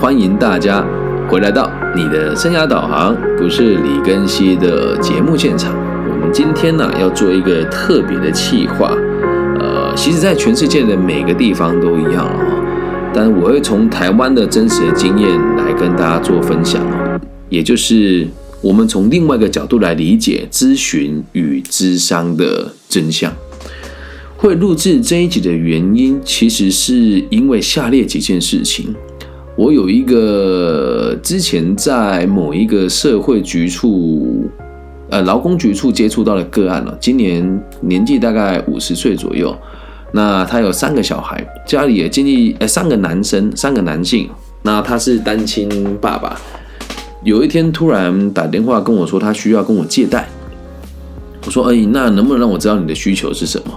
欢迎大家回来到你的生涯导航，不是李根熙的节目现场。我们今天呢要做一个特别的企划，呃，其实在全世界的每个地方都一样哦，但我会从台湾的真实的经验来跟大家做分享，也就是我们从另外一个角度来理解咨询与咨商的真相。会录制这一集的原因，其实是因为下列几件事情。我有一个之前在某一个社会局处，呃，劳工局处接触到的个案了。今年年纪大概五十岁左右，那他有三个小孩，家里也经历，呃，三个男生，三个男性。那他是单亲爸爸，有一天突然打电话跟我说，他需要跟我借贷。我说，哎，那能不能让我知道你的需求是什么？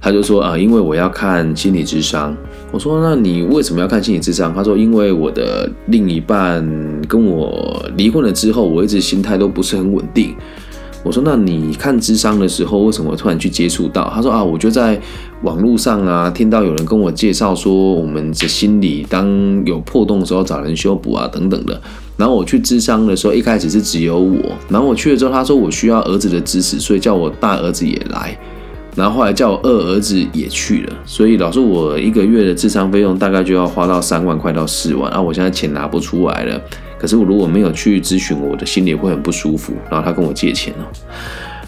他就说啊，因为我要看心理智商。我说，那你为什么要看心理智商？他说，因为我的另一半跟我离婚了之后，我一直心态都不是很稳定。我说，那你看智商的时候，为什么突然去接触到？他说啊，我就在网络上啊，听到有人跟我介绍说，我们的心理当有破洞的时候找人修补啊，等等的。然后我去智商的时候，一开始是只有我。然后我去了之后，他说我需要儿子的支持，所以叫我大儿子也来。然后后来叫我二儿子也去了，所以老师我一个月的智商费用大概就要花到三万块到四万啊！我现在钱拿不出来了，可是我如果没有去咨询，我的心里会很不舒服。然后他跟我借钱哦，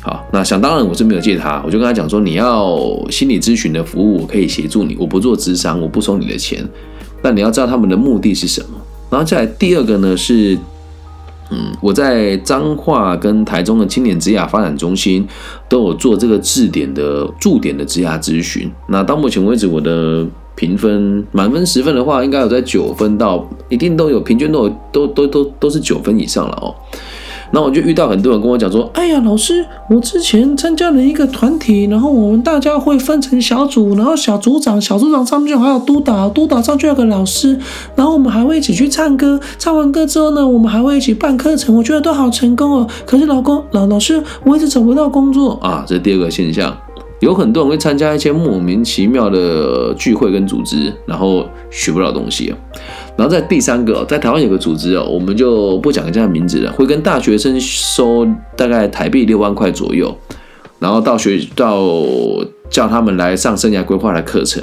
好，那想当然我是没有借他，我就跟他讲说，你要心理咨询的服务，我可以协助你，我不做智商，我不收你的钱，但你要知道他们的目的是什么。然后再来第二个呢是。嗯，我在彰化跟台中的青年职涯发展中心都有做这个质点的驻点的职涯咨询。那到目前为止，我的评分满分十分的话，应该有在九分到一定都有，平均都有都都都都是九分以上了哦。那我就遇到很多人跟我讲说：“哎呀，老师，我之前参加了一个团体，然后我们大家会分成小组，然后小组长、小组长上去还有督导，督导上去有个老师，然后我们还会一起去唱歌，唱完歌之后呢，我们还会一起办课程，我觉得都好成功哦。可是老公老老师，我一直找不到工作啊，这是第二个现象。有很多人会参加一些莫名其妙的聚会跟组织，然后学不到东西。”然后在第三个，在台湾有个组织哦，我们就不讲人家的名字了，会跟大学生收大概台币六万块左右，然后到学到叫他们来上生涯规划的课程，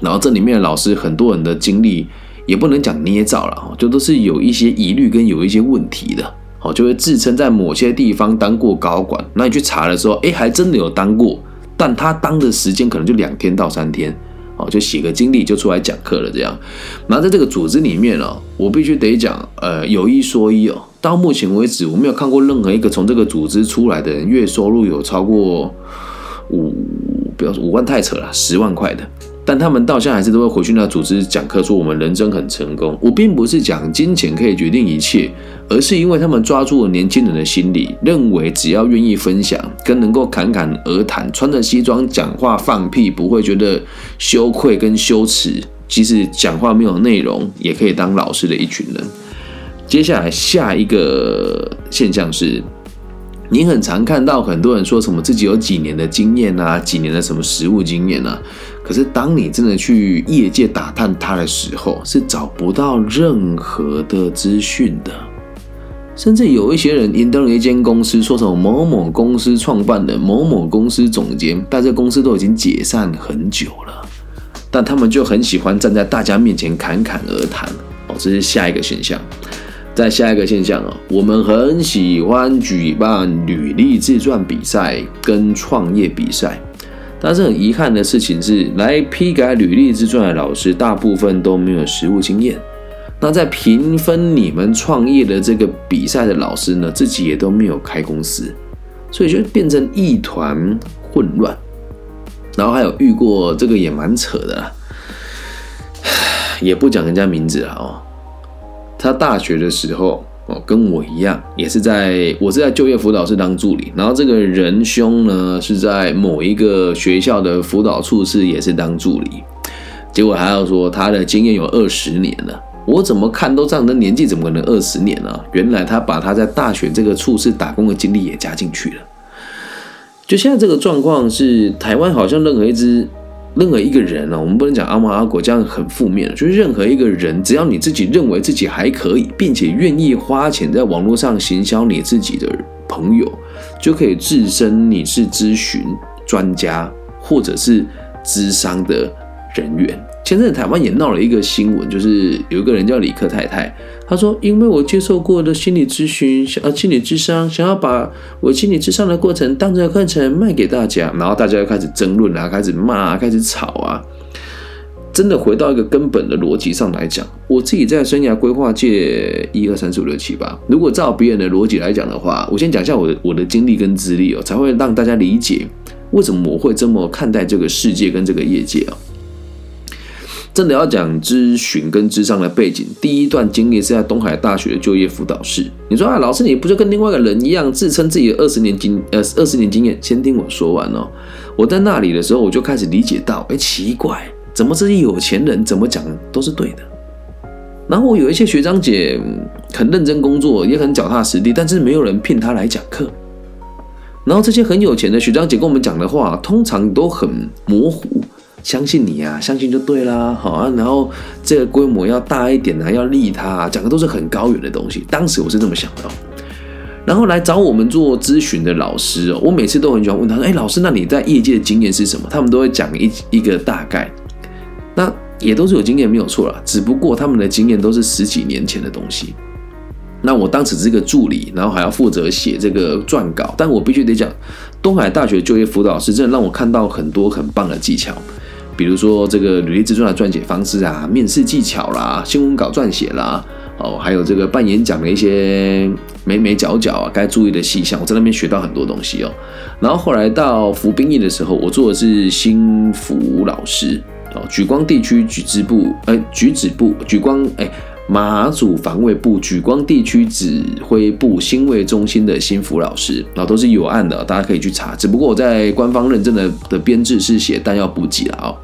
然后这里面的老师很多人的经历也不能讲捏造了就都是有一些疑虑跟有一些问题的，哦，就会自称在某些地方当过高管，那你去查的时候，哎，还真的有当过，但他当的时间可能就两天到三天。哦，就写个经历就出来讲课了，这样。然后在这个组织里面哦，我必须得讲，呃，有一说一哦，到目前为止，我没有看过任何一个从这个组织出来的人月收入有超过五，不要说五万太扯了，十万块的。但他们到现在还是都会回去那组织讲课，说我们人生很成功。我并不是讲金钱可以决定一切，而是因为他们抓住了年轻人的心理，认为只要愿意分享，跟能够侃侃而谈，穿着西装讲话放屁不会觉得羞愧跟羞耻，即使讲话没有内容，也可以当老师的一群人。接下来下一个现象是。你很常看到很多人说什么自己有几年的经验啊，几年的什么实务经验啊，可是当你真的去业界打探他的时候，是找不到任何的资讯的。甚至有一些人赢得了一间公司，说什么某某公司创办的某某公司总监，但这公司都已经解散很久了，但他们就很喜欢站在大家面前侃侃而谈。哦，这是下一个现象。在下一个现象啊，我们很喜欢举办履历自传比赛跟创业比赛，但是很遗憾的事情是，来批改履历之传的老师大部分都没有实务经验。那在评分你们创业的这个比赛的老师呢，自己也都没有开公司，所以就变成一团混乱。然后还有遇过这个也蛮扯的，也不讲人家名字了哦。他大学的时候哦，跟我一样，也是在我是在就业辅导室当助理，然后这个仁兄呢是在某一个学校的辅导处室也是当助理，结果还要说他的经验有二十年了，我怎么看都这样的年纪怎么可能二十年呢？原来他把他在大学这个处室打工的经历也加进去了。就现在这个状况是台湾好像任何一支任何一个人呢，我们不能讲阿猫阿狗这样很负面，就是任何一个人，只要你自己认为自己还可以，并且愿意花钱在网络上行销你自己的朋友，就可以自称你是咨询专家或者是咨商的人员。前阵子台湾也闹了一个新闻，就是有一个人叫李克太太，她说因为我接受过的心理咨询，呃，心理智商，想要把我心理智商的过程当成课程卖给大家，然后大家又开始争论啊，开始骂，开始吵啊。真的回到一个根本的逻辑上来讲，我自己在生涯规划界一二三四五六七八，如果照别人的逻辑来讲的话，我先讲一下我的我的经历跟资历哦，才会让大家理解为什么我会这么看待这个世界跟这个业界啊。真的要讲咨询跟智商的背景，第一段经历是在东海大学的就业辅导室。你说啊，老师你不就跟另外一个人一样，自称自己二十年经呃二十年经验？先听我说完哦。我在那里的时候，我就开始理解到，哎，奇怪，怎么这些有钱人怎么讲都是对的？然后我有一些学长姐很认真工作，也很脚踏实地，但是没有人聘他来讲课。然后这些很有钱的学长姐跟我们讲的话，通常都很模糊。相信你啊，相信就对啦，好啊。然后这个规模要大一点啊，要利他，讲的都是很高远的东西。当时我是这么想的哦。然后来找我们做咨询的老师哦，我每次都很喜欢问他说：“哎，老师，那你在业界的经验是什么？”他们都会讲一一个大概，那也都是有经验没有错了，只不过他们的经验都是十几年前的东西。那我当时是个助理，然后还要负责写这个撰稿，但我必须得讲，东海大学就业辅导师真的让我看到很多很棒的技巧。比如说这个履历自传的撰写方式啊，面试技巧啦，新闻稿撰写啦，哦，还有这个办演讲的一些眉眉角角啊，该注意的细项，我在那边学到很多东西哦。然后后来到服兵役的时候，我做的是新服老师哦，举光地区举支部，哎，举止部，举光，哎。马祖防卫部举光地区指挥部新卫中心的新福老师，啊，都是有案的，大家可以去查。只不过我在官方认证的的编制是写弹药补给了啊。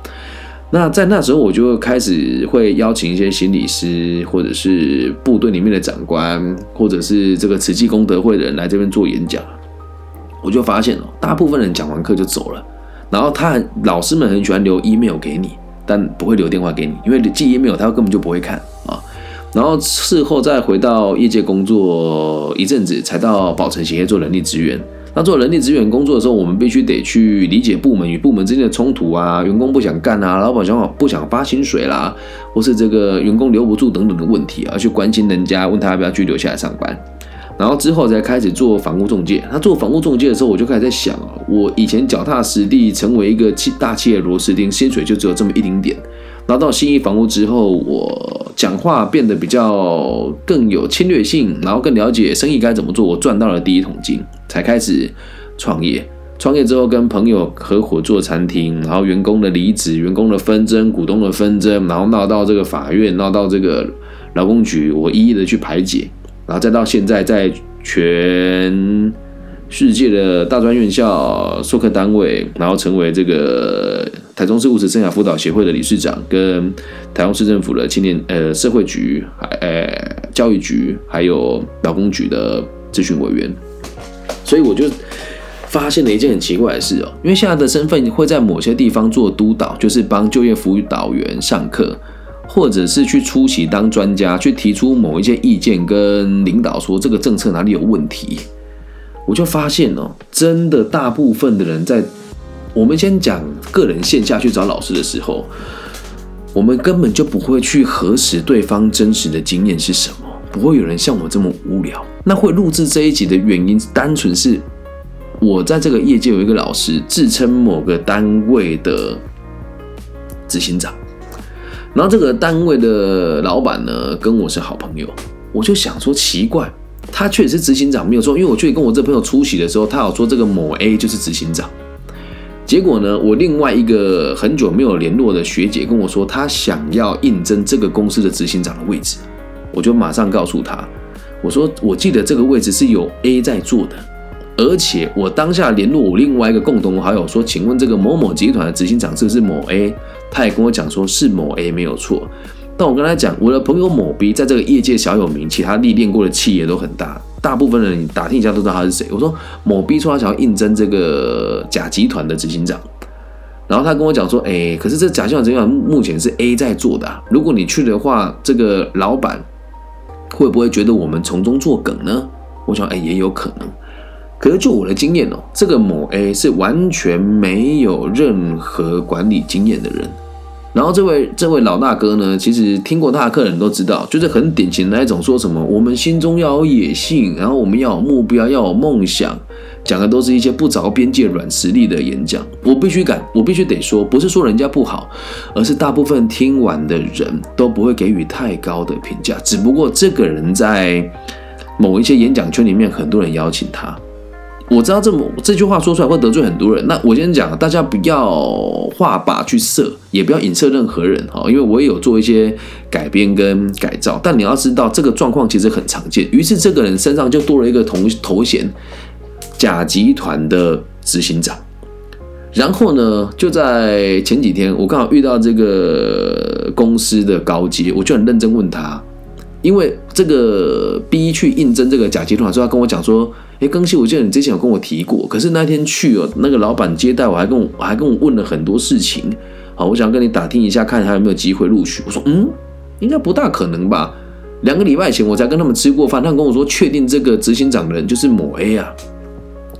那在那时候，我就开始会邀请一些心理师，或者是部队里面的长官，或者是这个慈济功德会的人来这边做演讲。我就发现哦，大部分人讲完课就走了，然后他老师们很喜欢留 email 给你，但不会留电话给你，因为寄 email 他根本就不会看啊。然后事后再回到业界工作一阵子，才到宝成企业做人力资源。那做人力资源工作的时候，我们必须得去理解部门与部门之间的冲突啊，员工不想干啊，老板想不想发薪水啦，或是这个员工留不住等等的问题啊，去关心人家，问他要不要继续留下来上班。然后之后才开始做房屋中介。那做房屋中介的时候，我就开始在想啊，我以前脚踏实地成为一个大企业螺丝钉，薪水就只有这么一丁点。拿到新一房屋之后，我讲话变得比较更有侵略性，然后更了解生意该怎么做。我赚到了第一桶金，才开始创业。创业之后，跟朋友合伙做餐厅，然后员工的离职、员工的纷争、股东的纷争，然后闹到这个法院，闹到这个劳工局，我一一的去排解。然后再到现在，在全世界的大专院校授课单位，然后成为这个。台中市务实生涯辅导协会的理事长，跟台中市政府的青年呃社会局、还呃教育局，还有劳工局的咨询委员，所以我就发现了一件很奇怪的事哦，因为现在的身份会在某些地方做督导，就是帮就业辅导员上课，或者是去出席当专家，去提出某一些意见，跟领导说这个政策哪里有问题，我就发现哦，真的大部分的人在。我们先讲个人线下去找老师的时候，我们根本就不会去核实对方真实的经验是什么，不会有人像我这么无聊。那会录制这一集的原因，单纯是我在这个业界有一个老师，自称某个单位的执行长，然后这个单位的老板呢跟我是好朋友，我就想说奇怪，他确实是执行长没有错，因为我去跟我这朋友出席的时候，他有说这个某 A 就是执行长。结果呢？我另外一个很久没有联络的学姐跟我说，她想要应征这个公司的执行长的位置，我就马上告诉她，我说我记得这个位置是有 A 在做的，而且我当下联络我另外一个共同好友说，请问这个某某集团的执行长是不是某 A？他也跟我讲说是某 A 没有错。但我跟他讲，我的朋友某 B 在这个业界小有名，其他历练过的企业都很大。大部分人打听一下都知道他是谁。我说某 B 说他想要应征这个甲集团的执行长，然后他跟我讲说，哎，可是这假象这样目前是 A 在做的，如果你去的话，这个老板会不会觉得我们从中作梗呢？我想，哎，也有可能。可是就我的经验哦，这个某 A 是完全没有任何管理经验的人。然后这位这位老大哥呢，其实听过他的客人都知道，就是很典型的那种，说什么我们心中要有野性，然后我们要有目标，要有梦想，讲的都是一些不着边界软实力的演讲。我必须敢，我必须得说，不是说人家不好，而是大部分听完的人都不会给予太高的评价。只不过这个人在某一些演讲圈里面，很多人邀请他。我知道这么这句话说出来会得罪很多人。那我先讲，大家不要画靶去射，也不要影射任何人哈，因为我也有做一些改编跟改造。但你要知道，这个状况其实很常见。于是这个人身上就多了一个头头衔——甲集团的执行长。然后呢，就在前几天，我刚好遇到这个公司的高阶，我就很认真问他，因为这个 B 去应征这个甲集团，所以他跟我讲说。哎，更新，我记得你之前有跟我提过，可是那天去哦，那个老板接待我还跟我还跟我问了很多事情，好，我想跟你打听一下，看还有没有机会录取。我说，嗯，应该不大可能吧？两个礼拜前我才跟他们吃过饭，他跟我说确定这个执行长的人就是某 A 啊。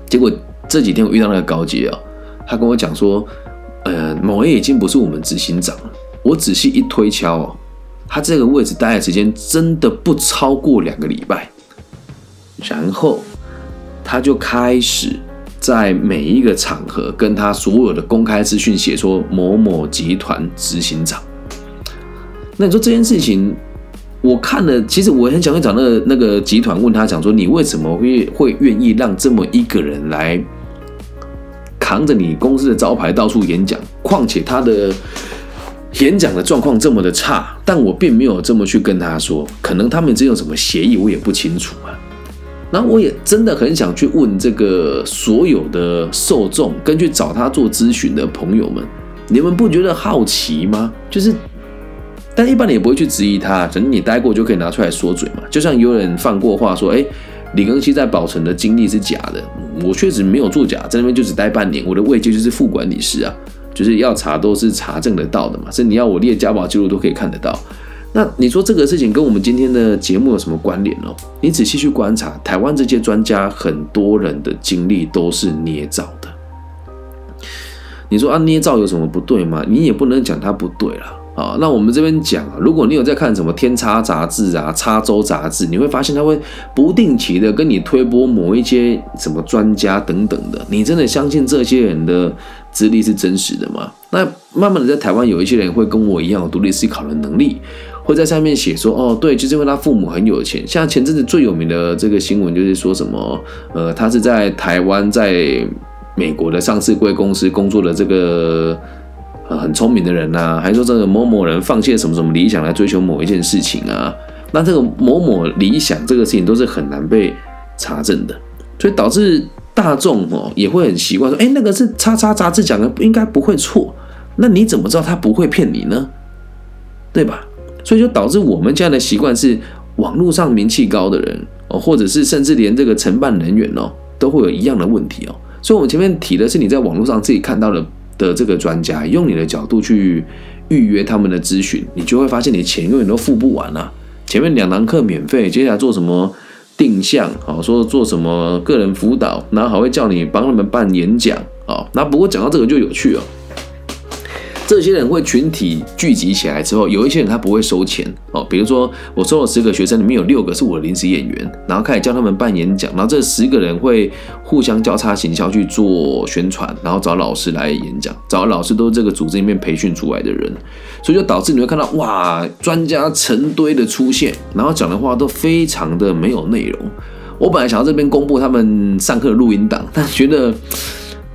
结果这几天我遇到那个高阶啊，他跟我讲说，呃，某 A 已经不是我们执行长了。我仔细一推敲哦，他这个位置待的时间真的不超过两个礼拜，然后。他就开始在每一个场合跟他所有的公开资讯写说某某集团执行长。那你说这件事情，我看了，其实我很想去找那个那个集团问他讲说，你为什么会会愿意让这么一个人来扛着你公司的招牌到处演讲？况且他的演讲的状况这么的差，但我并没有这么去跟他说，可能他们之间有什么协议，我也不清楚啊。那我也真的很想去问这个所有的受众，跟去找他做咨询的朋友们，你们不觉得好奇吗？就是，但一般人也不会去质疑他，反正你待过就可以拿出来说嘴嘛。就像有人放过话说，哎，李庚希在宝城的经历是假的，我确实没有作假，在那边就只待半年，我的位阶就是副管理师啊，就是要查都是查证得到的嘛，所以你要我列家宝记录都可以看得到。那你说这个事情跟我们今天的节目有什么关联呢？你仔细去观察，台湾这些专家很多人的经历都是捏造的。你说啊，捏造有什么不对吗？你也不能讲它不对了啊。那我们这边讲啊，如果你有在看什么《天差杂志》啊、《差州杂志》，你会发现他会不定期的跟你推播某一些什么专家等等的。你真的相信这些人的资历是真实的吗？那慢慢的，在台湾有一些人会跟我一样有独立思考的能力。会在上面写说，哦，对，就是因为他父母很有钱。像前阵子最有名的这个新闻，就是说什么，呃，他是在台湾，在美国的上市贵公司工作的这个呃很聪明的人呐，还说这个某某人放弃了什么什么理想来追求某一件事情啊。那这个某某理想这个事情都是很难被查证的，所以导致大众哦也会很习惯说，哎，那个是叉叉杂志讲的，应该不会错。那你怎么知道他不会骗你呢？对吧？所以就导致我们这样的习惯是，网络上名气高的人哦，或者是甚至连这个承办人员哦，都会有一样的问题哦。所以，我们前面提的是你在网络上自己看到的的这个专家，用你的角度去预约他们的咨询，你就会发现你钱永远都付不完啊。前面两堂课免费，接下来做什么定向哦，说做什么个人辅导，然后还会叫你帮他们办演讲哦。那不过讲到这个就有趣了。这些人会群体聚集起来之后，有一些人他不会收钱哦。比如说，我收了十个学生，里面有六个是我的临时演员，然后开始教他们办演讲，然后这十个人会互相交叉行销去做宣传，然后找老师来演讲，找老师都是这个组织里面培训出来的人，所以就导致你会看到哇，专家成堆的出现，然后讲的话都非常的没有内容。我本来想要这边公布他们上课的录音档，但觉得。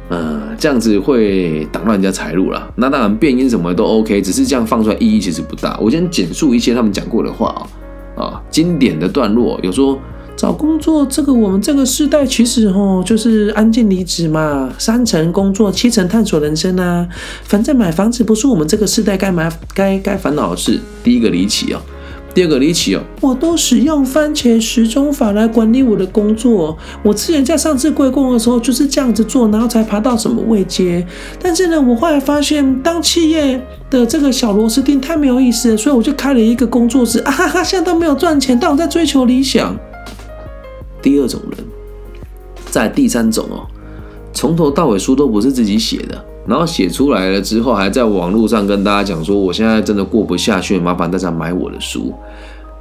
嗯，这样子会挡乱人家财路了。那当然，变音什么都 OK，只是这样放出来意义其实不大。我先简述一些他们讲过的话啊啊，经典的段落有说找工作这个，我们这个时代其实哦就是安静离职嘛，三层工作，七层探索人生啊。反正买房子不是我们这个时代该买该该烦恼的事。第一个离奇哦，第二个离奇哦，我都使用番茄时钟法来管理我的工作。我之前在上次贵公的时候就是这样子做，然后才爬到什么位阶。但是呢，我后来发现当企业的这个小螺丝钉太没有意思了，所以我就开了一个工作室啊哈哈，现在都没有赚钱，但我在追求理想。第二种人，在第三种哦，从头到尾书都不是自己写的。然后写出来了之后，还在网络上跟大家讲说，我现在真的过不下去，麻烦大家买我的书。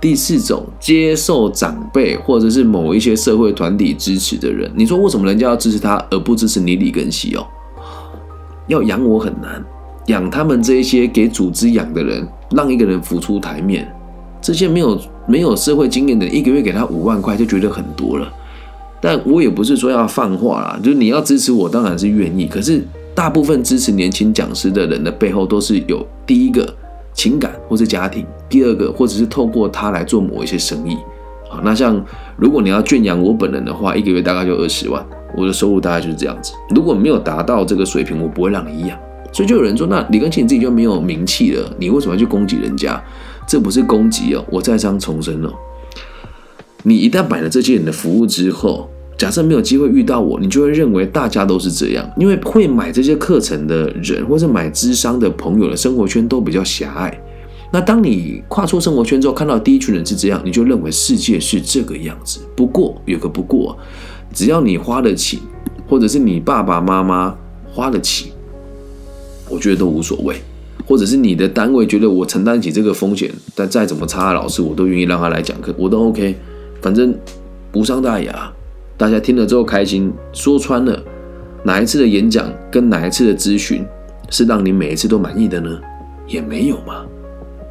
第四种，接受长辈或者是某一些社会团体支持的人，你说为什么人家要支持他，而不支持你李根熙哦？要养我很难，养他们这一些给组织养的人，让一个人浮出台面，这些没有没有社会经验的，一个月给他五万块就觉得很多了。但我也不是说要放话啦，就是你要支持我，当然是愿意，可是。大部分支持年轻讲师的人的背后，都是有第一个情感或是家庭，第二个或者是透过他来做某一些生意。好，那像如果你要圈养我本人的话，一个月大概就二十万，我的收入大概就是这样子。如果没有达到这个水平，我不会让你养。所以就有人说，那李根庆你自己就没有名气了，你为什么要去攻击人家？这不是攻击哦，我再三重申哦，你一旦买了这些人的服务之后。假设没有机会遇到我，你就会认为大家都是这样，因为会买这些课程的人，或者买智商的朋友的生活圈都比较狭隘。那当你跨出生活圈之后，看到第一群人是这样，你就认为世界是这个样子。不过有个不过，只要你花得起，或者是你爸爸妈妈花得起，我觉得都无所谓。或者是你的单位觉得我承担起这个风险，但再怎么差的老师，我都愿意让他来讲课，我都 OK，反正无伤大雅。大家听了之后开心，说穿了，哪一次的演讲跟哪一次的咨询是让你每一次都满意的呢？也没有嘛，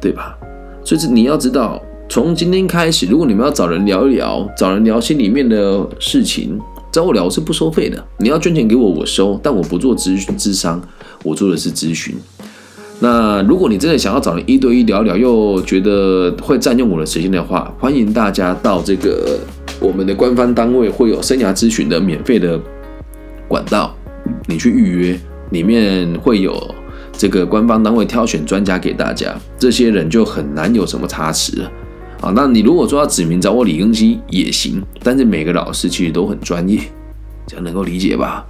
对吧？所以是你要知道，从今天开始，如果你们要找人聊一聊，找人聊心里面的事情，找我聊是不收费的。你要捐钱给我，我收，但我不做咨咨商，我做的是咨询。那如果你真的想要找人一对一聊聊，又觉得会占用我的时间的话，欢迎大家到这个。我们的官方单位会有生涯咨询的免费的管道，你去预约，里面会有这个官方单位挑选专家给大家，这些人就很难有什么差池了。啊，那你如果说要指名找我李庚希也行，但是每个老师其实都很专业，这样能够理解吧？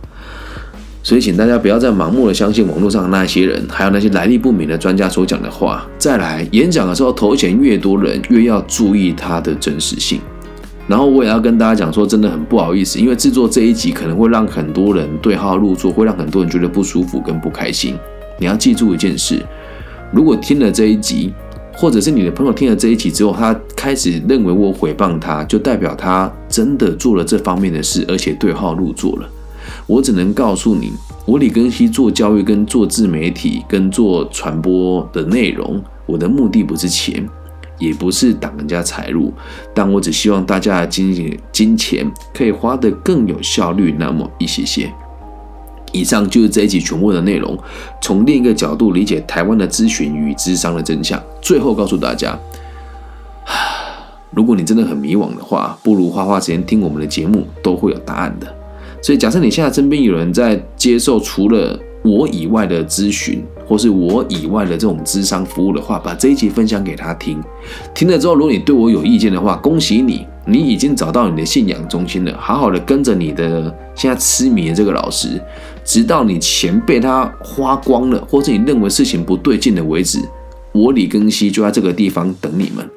所以请大家不要再盲目的相信网络上那些人，还有那些来历不明的专家所讲的话。再来，演讲的时候投钱越多人，越要注意它的真实性。然后我也要跟大家讲说，真的很不好意思，因为制作这一集可能会让很多人对号入座，会让很多人觉得不舒服跟不开心。你要记住一件事：如果听了这一集，或者是你的朋友听了这一集之后，他开始认为我诽谤他，就代表他真的做了这方面的事，而且对号入座了。我只能告诉你，我李根熙做教育、跟做自媒体、跟做传播的内容，我的目的不是钱。也不是挡人家财路，但我只希望大家的金钱金钱可以花得更有效率那么一些些。以上就是这一集全部的内容，从另一个角度理解台湾的咨询与智商的真相。最后告诉大家，如果你真的很迷惘的话，不如花花时间听我们的节目，都会有答案的。所以假设你现在身边有人在接受除了我以外的咨询。或是我以外的这种智商服务的话，把这一集分享给他听。听了之后，如果你对我有意见的话，恭喜你，你已经找到你的信仰中心了。好好的跟着你的现在痴迷的这个老师，直到你钱被他花光了，或是你认为事情不对劲的为止。我李庚希就在这个地方等你们。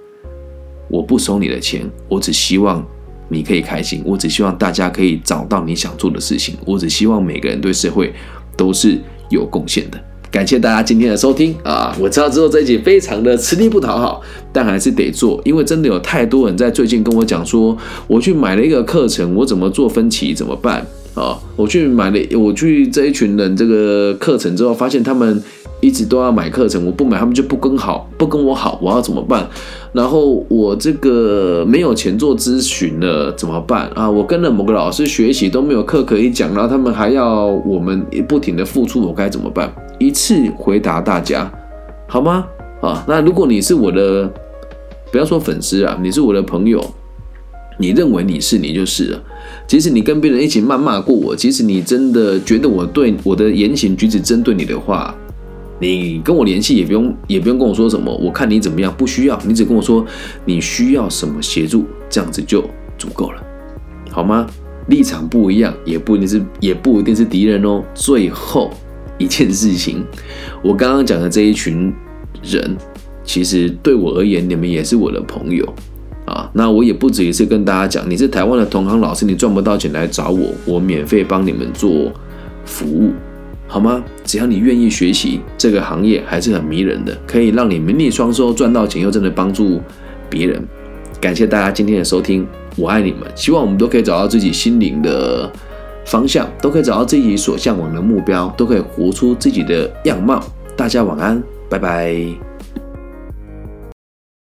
我不收你的钱，我只希望你可以开心。我只希望大家可以找到你想做的事情。我只希望每个人对社会都是有贡献的。感谢大家今天的收听啊！我知道之后这一集非常的吃力不讨好，但还是得做，因为真的有太多人在最近跟我讲说，我去买了一个课程，我怎么做分歧怎么办啊？我去买了，我去这一群人这个课程之后，发现他们。一直都要买课程，我不买他们就不跟好，不跟我好，我要怎么办？然后我这个没有钱做咨询了，怎么办啊？我跟了某个老师学习都没有课可以讲，然后他们还要我们不停的付出，我该怎么办？一次回答大家好吗？啊，那如果你是我的，不要说粉丝啊，你是我的朋友，你认为你是你就是了。即使你跟别人一起谩骂过我，即使你真的觉得我对我的言行举止针对你的话。你跟我联系也不用也不用跟我说什么，我看你怎么样，不需要，你只跟我说你需要什么协助，这样子就足够了，好吗？立场不一样，也不一定是也不一定是敌人哦。最后一件事情，我刚刚讲的这一群人，其实对我而言，你们也是我的朋友啊。那我也不止一次跟大家讲，你是台湾的同行老师，你赚不到钱来找我，我免费帮你们做服务，好吗？只要你愿意学习，这个行业还是很迷人的，可以让你名利双收，赚到钱又真的帮助别人。感谢大家今天的收听。我爱你们，希望我们都可以找到自己心灵的方向，都可以找到自己所向往的目标，都可以活出自己的样貌。大家晚安，拜拜。